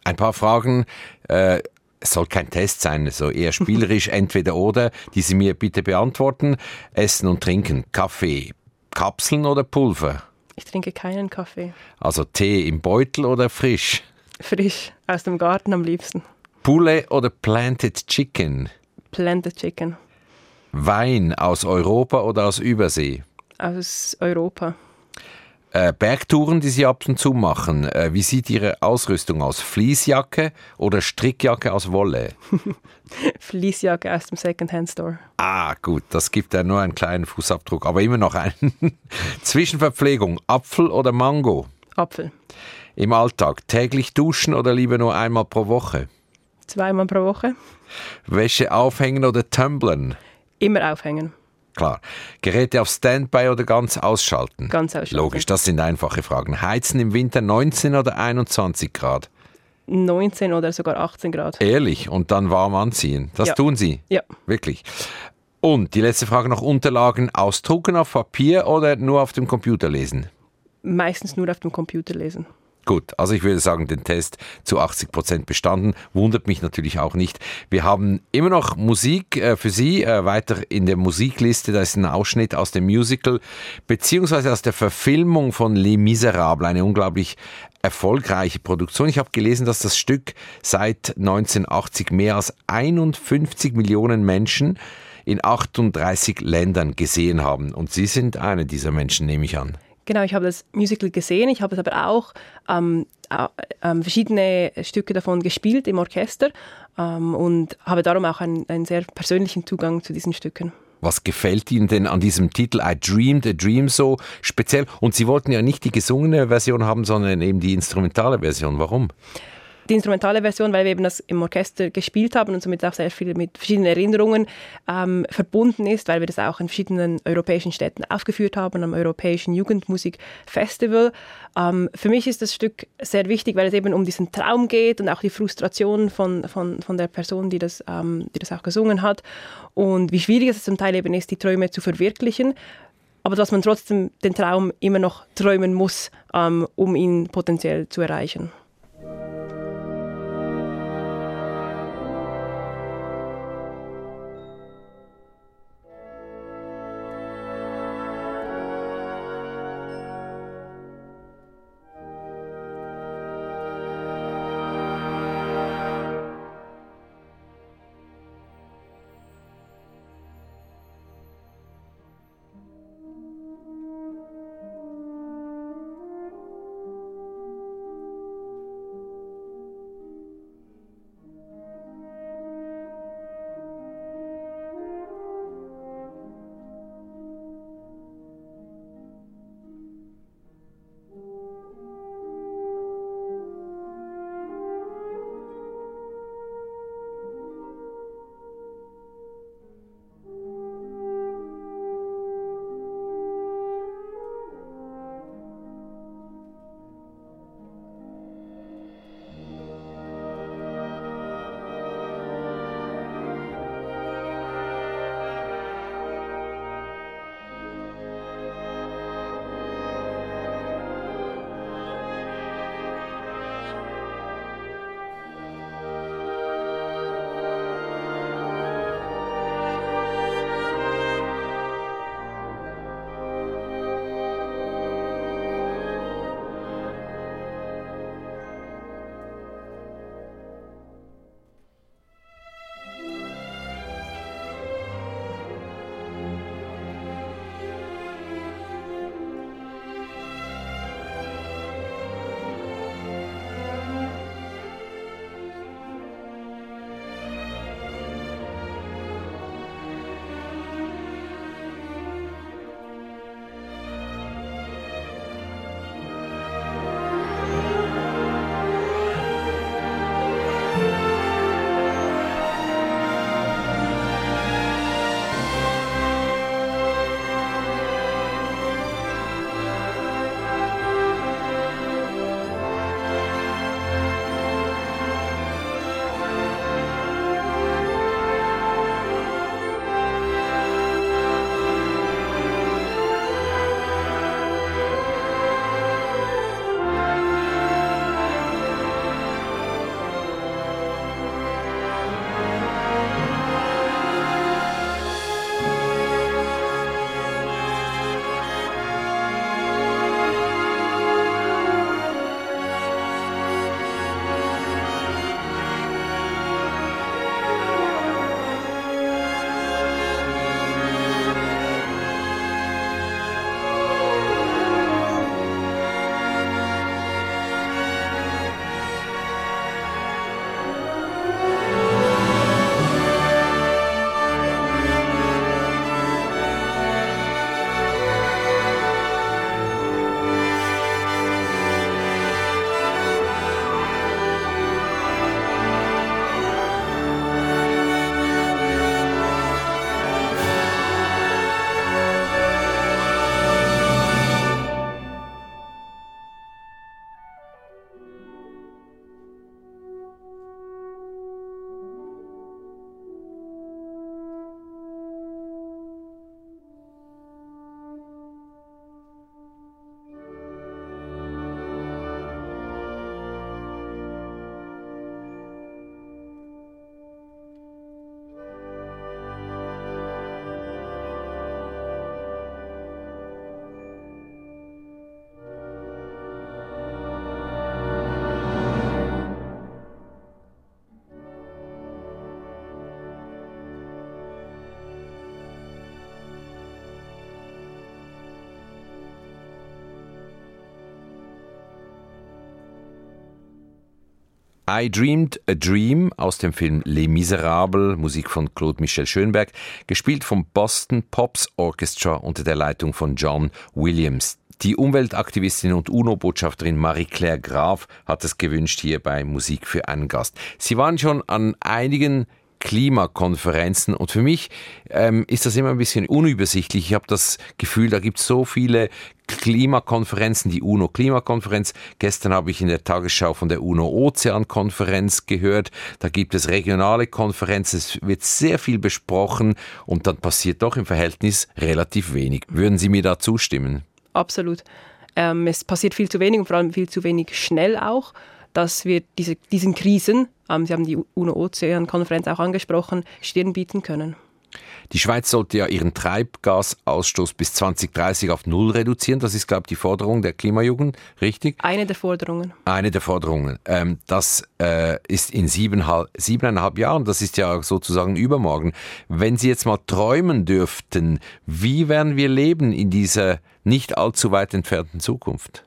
Ein paar Fragen. Äh es soll kein Test sein, so eher spielerisch entweder oder, die Sie mir bitte beantworten. Essen und Trinken, Kaffee, Kapseln oder Pulver? Ich trinke keinen Kaffee. Also Tee im Beutel oder frisch? Frisch, aus dem Garten am liebsten. Poulet oder Planted Chicken? Planted Chicken. Wein aus Europa oder aus Übersee? Aus Europa. Äh, Bergtouren, die Sie ab und zu machen, äh, wie sieht Ihre Ausrüstung aus? Fließjacke oder Strickjacke aus Wolle? Fließjacke aus dem Secondhand Store. Ah, gut, das gibt ja nur einen kleinen Fußabdruck, aber immer noch einen. Zwischenverpflegung, Apfel oder Mango? Apfel. Im Alltag täglich duschen oder lieber nur einmal pro Woche? Zweimal pro Woche. Wäsche aufhängen oder tumblen? Immer aufhängen. Klar. Geräte auf Standby oder ganz ausschalten? Ganz ausschalten. Logisch, das sind einfache Fragen. Heizen im Winter 19 oder 21 Grad? 19 oder sogar 18 Grad. Ehrlich? Und dann warm anziehen? Das ja. tun Sie? Ja. Wirklich? Und die letzte Frage noch, Unterlagen ausdrucken auf Papier oder nur auf dem Computer lesen? Meistens nur auf dem Computer lesen. Gut, also ich würde sagen, den Test zu 80 Prozent bestanden. Wundert mich natürlich auch nicht. Wir haben immer noch Musik äh, für Sie äh, weiter in der Musikliste. Da ist ein Ausschnitt aus dem Musical beziehungsweise aus der Verfilmung von Les Miserables, eine unglaublich erfolgreiche Produktion. Ich habe gelesen, dass das Stück seit 1980 mehr als 51 Millionen Menschen in 38 Ländern gesehen haben. Und Sie sind einer dieser Menschen, nehme ich an. Genau, ich habe das Musical gesehen, ich habe es aber auch ähm, äh, verschiedene Stücke davon gespielt im Orchester ähm, und habe darum auch einen, einen sehr persönlichen Zugang zu diesen Stücken. Was gefällt Ihnen denn an diesem Titel I Dreamed a Dream so speziell? Und Sie wollten ja nicht die gesungene Version haben, sondern eben die instrumentale Version. Warum? Die instrumentale Version, weil wir eben das im Orchester gespielt haben und somit auch sehr viel mit verschiedenen Erinnerungen ähm, verbunden ist, weil wir das auch in verschiedenen europäischen Städten aufgeführt haben, am Europäischen Jugendmusikfestival. Ähm, für mich ist das Stück sehr wichtig, weil es eben um diesen Traum geht und auch die Frustration von, von, von der Person, die das, ähm, die das auch gesungen hat und wie schwierig es zum Teil eben ist, die Träume zu verwirklichen aber dass man trotzdem den Traum immer noch träumen muss, ähm, um ihn potenziell zu erreichen. I Dreamed a Dream aus dem Film Les Miserables, Musik von Claude Michel Schönberg, gespielt vom Boston Pops Orchestra unter der Leitung von John Williams. Die Umweltaktivistin und UNO-Botschafterin Marie-Claire Graf hat es gewünscht hier bei Musik für einen Gast. Sie waren schon an einigen Klimakonferenzen. Und für mich ähm, ist das immer ein bisschen unübersichtlich. Ich habe das Gefühl, da gibt es so viele Klimakonferenzen, die UNO-Klimakonferenz. Gestern habe ich in der Tagesschau von der UNO-Ozean-Konferenz gehört. Da gibt es regionale Konferenzen. Es wird sehr viel besprochen und dann passiert doch im Verhältnis relativ wenig. Würden Sie mir da zustimmen? Absolut. Ähm, es passiert viel zu wenig und vor allem viel zu wenig schnell auch dass wir diese, diesen Krisen, ähm, Sie haben die UNO-Ozean-Konferenz auch angesprochen, Stirn bieten können. Die Schweiz sollte ja ihren Treibgasausstoß bis 2030 auf Null reduzieren. Das ist, glaube ich, die Forderung der Klimajugend, richtig? Eine der Forderungen. Eine der Forderungen. Ähm, das äh, ist in siebeneinhalb, siebeneinhalb Jahren, das ist ja sozusagen übermorgen. Wenn Sie jetzt mal träumen dürften, wie werden wir leben in dieser nicht allzu weit entfernten Zukunft?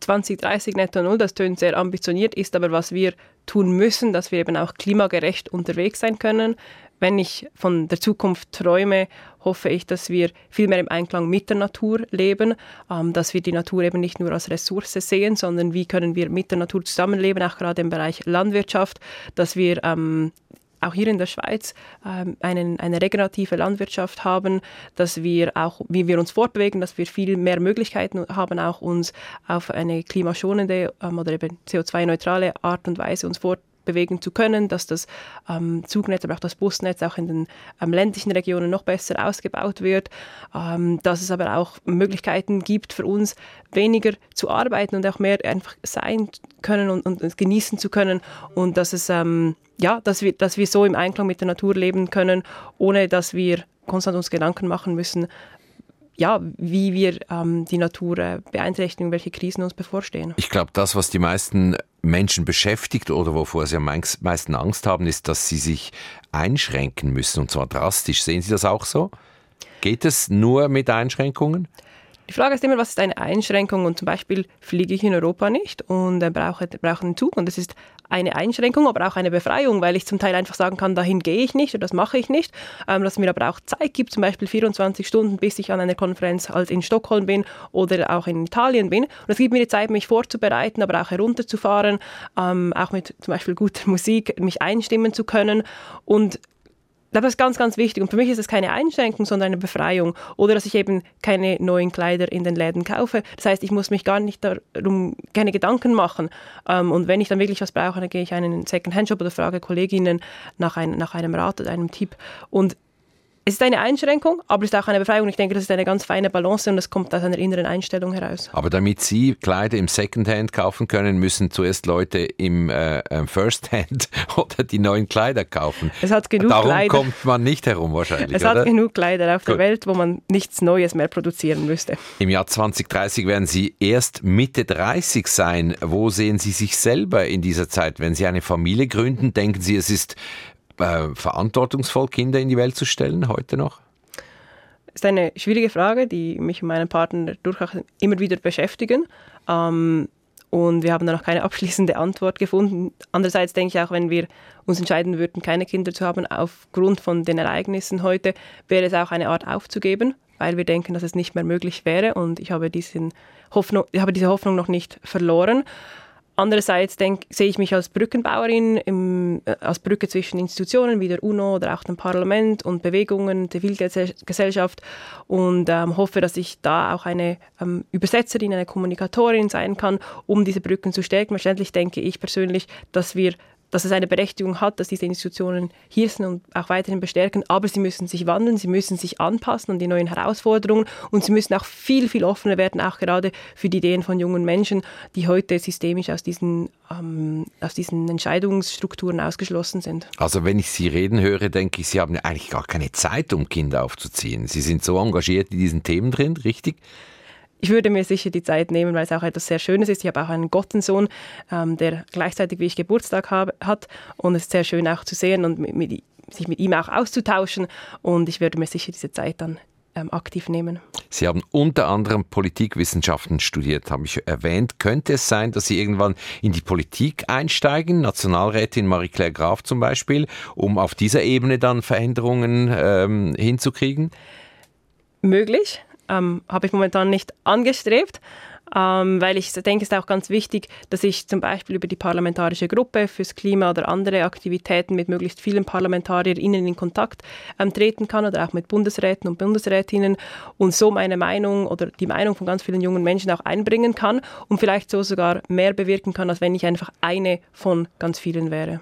2030 netto null, das tönt sehr ambitioniert, ist aber was wir tun müssen, dass wir eben auch klimagerecht unterwegs sein können. Wenn ich von der Zukunft träume, hoffe ich, dass wir viel mehr im Einklang mit der Natur leben, ähm, dass wir die Natur eben nicht nur als Ressource sehen, sondern wie können wir mit der Natur zusammenleben, auch gerade im Bereich Landwirtschaft, dass wir ähm, auch hier in der Schweiz ähm, einen, eine regenerative Landwirtschaft haben, dass wir auch, wie wir uns fortbewegen, dass wir viel mehr Möglichkeiten haben, auch uns auf eine klimaschonende ähm, oder eben CO2-neutrale Art und Weise uns fortbewegen bewegen zu können, dass das ähm, Zugnetz, aber auch das Busnetz auch in den ähm, ländlichen Regionen noch besser ausgebaut wird, ähm, dass es aber auch Möglichkeiten gibt für uns, weniger zu arbeiten und auch mehr einfach sein können und, und, genießen zu können. Und dass es ähm, ja, dass wir, dass wir so im Einklang mit der Natur leben können, ohne dass wir konstant uns Gedanken machen müssen, ja, wie wir ähm, die Natur äh, beeinträchtigen, welche Krisen uns bevorstehen. Ich glaube, das, was die meisten Menschen beschäftigt oder wovor sie am meisten Angst haben, ist, dass sie sich einschränken müssen und zwar drastisch. Sehen Sie das auch so? Geht es nur mit Einschränkungen? Die Frage ist immer, was ist eine Einschränkung? Und zum Beispiel fliege ich in Europa nicht und brauche, brauche einen Zug. Und das ist eine Einschränkung, aber auch eine Befreiung, weil ich zum Teil einfach sagen kann, dahin gehe ich nicht oder das mache ich nicht. Ähm, dass mir aber auch Zeit gibt, zum Beispiel 24 Stunden, bis ich an einer Konferenz halt in Stockholm bin oder auch in Italien bin. Und es gibt mir die Zeit, mich vorzubereiten, aber auch herunterzufahren, ähm, auch mit zum Beispiel guter Musik mich einstimmen zu können. Und das ist ganz, ganz wichtig. Und für mich ist es keine Einschränkung, sondern eine Befreiung. Oder dass ich eben keine neuen Kleider in den Läden kaufe. Das heißt, ich muss mich gar nicht darum, keine Gedanken machen. Ähm, und wenn ich dann wirklich was brauche, dann gehe ich in einen Second-Hand-Shop oder frage Kolleginnen nach, ein, nach einem Rat oder einem Tipp. Und es ist eine Einschränkung, aber es ist auch eine Befreiung. Ich denke, das ist eine ganz feine Balance und das kommt aus einer inneren Einstellung heraus. Aber damit Sie Kleider im Secondhand kaufen können, müssen zuerst Leute im äh, äh Firsthand oder die neuen Kleider kaufen. Es hat genug Darum Kleider. kommt man nicht herum wahrscheinlich. Es oder? hat genug Kleider auf Gut. der Welt, wo man nichts Neues mehr produzieren müsste. Im Jahr 2030 werden Sie erst Mitte 30 sein. Wo sehen Sie sich selber in dieser Zeit? Wenn Sie eine Familie gründen, denken Sie, es ist äh, verantwortungsvoll, Kinder in die Welt zu stellen, heute noch? Das ist eine schwierige Frage, die mich und meinen Partner durchaus immer wieder beschäftigen. Ähm, und wir haben da noch keine abschließende Antwort gefunden. Andererseits denke ich auch, wenn wir uns entscheiden würden, keine Kinder zu haben, aufgrund von den Ereignissen heute, wäre es auch eine Art aufzugeben, weil wir denken, dass es nicht mehr möglich wäre. Und ich habe, diesen Hoffnung, ich habe diese Hoffnung noch nicht verloren. Andererseits denk, sehe ich mich als Brückenbauerin, im, äh, als Brücke zwischen Institutionen wie der UNO oder auch dem Parlament und Bewegungen der Zivilgesellschaft und ähm, hoffe, dass ich da auch eine ähm, Übersetzerin, eine Kommunikatorin sein kann, um diese Brücken zu stärken. Wahrscheinlich denke ich persönlich, dass wir dass es eine Berechtigung hat, dass diese Institutionen hier sind und auch weiterhin bestärken, aber sie müssen sich wandeln, sie müssen sich anpassen an die neuen Herausforderungen und sie müssen auch viel, viel offener werden, auch gerade für die Ideen von jungen Menschen, die heute systemisch aus diesen, ähm, aus diesen Entscheidungsstrukturen ausgeschlossen sind. Also wenn ich Sie reden höre, denke ich, Sie haben eigentlich gar keine Zeit, um Kinder aufzuziehen. Sie sind so engagiert in diesen Themen drin, richtig? Ich würde mir sicher die Zeit nehmen, weil es auch etwas sehr Schönes ist. Ich habe auch einen Gottensohn, ähm, der gleichzeitig wie ich Geburtstag habe, hat und es ist sehr schön auch zu sehen und mit, mit, sich mit ihm auch auszutauschen und ich würde mir sicher diese Zeit dann ähm, aktiv nehmen. Sie haben unter anderem Politikwissenschaften studiert, habe ich erwähnt. Könnte es sein, dass Sie irgendwann in die Politik einsteigen, Nationalrätin Marie-Claire Graf zum Beispiel, um auf dieser Ebene dann Veränderungen ähm, hinzukriegen? Möglich. Ähm, habe ich momentan nicht angestrebt ähm, weil ich denke, es ist auch ganz wichtig, dass ich zum Beispiel über die parlamentarische Gruppe fürs Klima oder andere Aktivitäten mit möglichst vielen ParlamentarierInnen in Kontakt ähm, treten kann oder auch mit Bundesräten und Bundesrätinnen und so meine Meinung oder die Meinung von ganz vielen jungen Menschen auch einbringen kann und vielleicht so sogar mehr bewirken kann, als wenn ich einfach eine von ganz vielen wäre.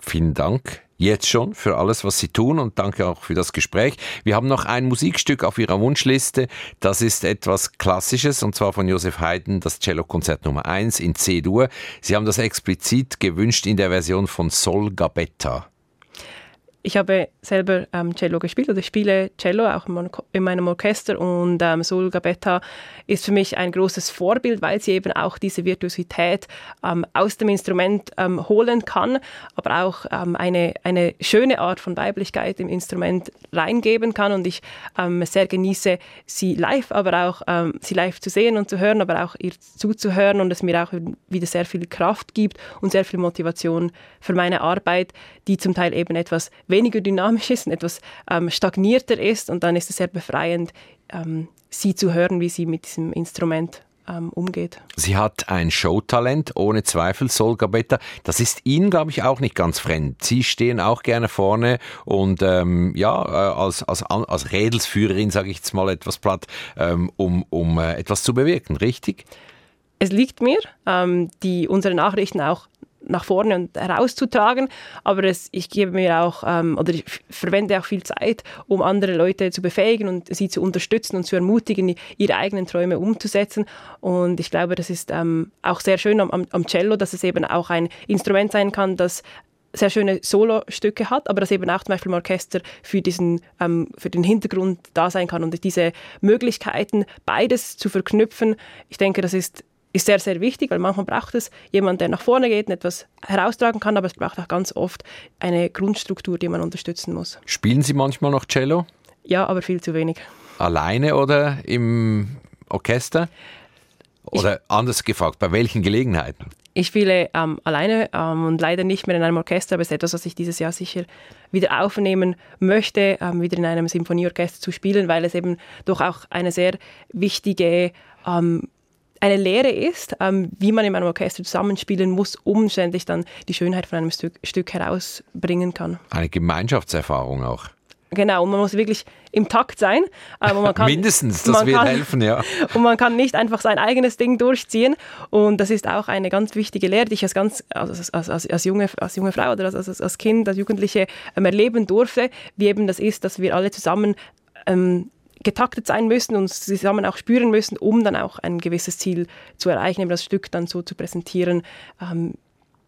Vielen Dank jetzt schon für alles, was Sie tun und danke auch für das Gespräch. Wir haben noch ein Musikstück auf Ihrer Wunschliste. Das ist etwas Klassisches und zwar von Josef Haydn, das Cellokonzert Nummer 1 in C-Dur. Sie haben das explizit gewünscht in der Version von Sol Gabetta. Ich habe selber ähm, Cello gespielt oder spiele Cello auch in meinem Orchester und ähm, Sol Gabetta ist für mich ein großes Vorbild, weil sie eben auch diese Virtuosität ähm, aus dem Instrument ähm, holen kann, aber auch ähm, eine, eine schöne Art von Weiblichkeit im Instrument reingeben kann. Und ich ähm, sehr genieße, sie live, aber auch sie live zu sehen und zu hören, aber auch ihr zuzuhören und es mir auch wieder sehr viel Kraft gibt und sehr viel Motivation für meine Arbeit, die zum Teil eben etwas weniger dynamisch ist und etwas ähm, stagnierter ist. Und dann ist es sehr befreiend, ähm, sie zu hören, wie sie mit diesem Instrument ähm, umgeht. Sie hat ein Showtalent, ohne Zweifel, Sol Gabetta. Das ist Ihnen, glaube ich, auch nicht ganz fremd. Sie stehen auch gerne vorne und ähm, ja, äh, als, als, als Rädelsführerin, sage ich jetzt mal etwas platt, ähm, um, um äh, etwas zu bewirken, richtig? Es liegt mir, ähm, die unsere Nachrichten auch nach vorne und herauszutragen. Aber es, ich gebe mir auch ähm, oder ich verwende auch viel Zeit, um andere Leute zu befähigen und sie zu unterstützen und zu ermutigen, ihre eigenen Träume umzusetzen. Und ich glaube, das ist ähm, auch sehr schön am, am Cello, dass es eben auch ein Instrument sein kann, das sehr schöne Solostücke hat, aber das eben auch zum Beispiel im Orchester für, diesen, ähm, für den Hintergrund da sein kann. Und diese Möglichkeiten, beides zu verknüpfen, ich denke, das ist ist sehr, sehr wichtig, weil manchmal braucht es jemanden, der nach vorne geht und etwas heraustragen kann, aber es braucht auch ganz oft eine Grundstruktur, die man unterstützen muss. Spielen Sie manchmal noch Cello? Ja, aber viel zu wenig. Alleine oder im Orchester? Oder ich, anders gefragt, bei welchen Gelegenheiten? Ich spiele ähm, alleine ähm, und leider nicht mehr in einem Orchester, aber es ist etwas, was ich dieses Jahr sicher wieder aufnehmen möchte, ähm, wieder in einem Symphonieorchester zu spielen, weil es eben doch auch eine sehr wichtige ähm, eine Lehre ist, ähm, wie man in einem Orchester zusammenspielen muss, um ständig dann die Schönheit von einem Stück, Stück herausbringen kann. Eine Gemeinschaftserfahrung auch. Genau, und man muss wirklich im Takt sein. Ähm, kann, Mindestens, das wird kann, helfen, ja. Und man kann nicht einfach sein eigenes Ding durchziehen. Und das ist auch eine ganz wichtige Lehre, die ich als, ganz, als, als, als, als junge, als junge Frau oder als, als, als Kind, als Jugendliche ähm, erleben durfte, wie eben das ist, dass wir alle zusammen ähm, getaktet sein müssen und zusammen auch spüren müssen, um dann auch ein gewisses Ziel zu erreichen, eben das Stück dann so zu präsentieren. Ähm,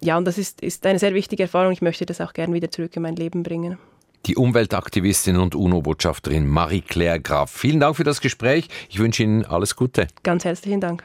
ja, und das ist, ist eine sehr wichtige Erfahrung. Ich möchte das auch gerne wieder zurück in mein Leben bringen. Die Umweltaktivistin und UNO-Botschafterin Marie-Claire Graf. Vielen Dank für das Gespräch. Ich wünsche Ihnen alles Gute. Ganz herzlichen Dank.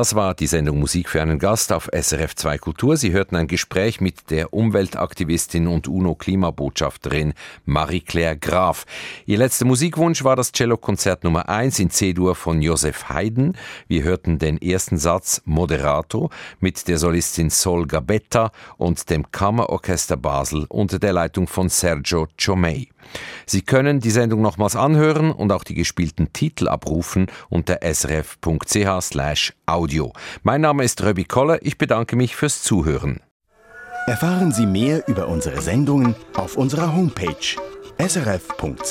Das war die Sendung Musik für einen Gast auf SRF 2 Kultur. Sie hörten ein Gespräch mit der Umweltaktivistin und UNO-Klimabotschafterin Marie-Claire Graf. Ihr letzter Musikwunsch war das Cellokonzert Nummer 1 in C-Dur von Josef Haydn. Wir hörten den ersten Satz Moderato mit der Solistin Sol Gabetta und dem Kammerorchester Basel unter der Leitung von Sergio Ciomei. Sie können die Sendung nochmals anhören und auch die gespielten Titel abrufen unter srf.ch/audio. Mein Name ist Röbi Koller. Ich bedanke mich fürs Zuhören. Erfahren Sie mehr über unsere Sendungen auf unserer Homepage srf.ch-kultur.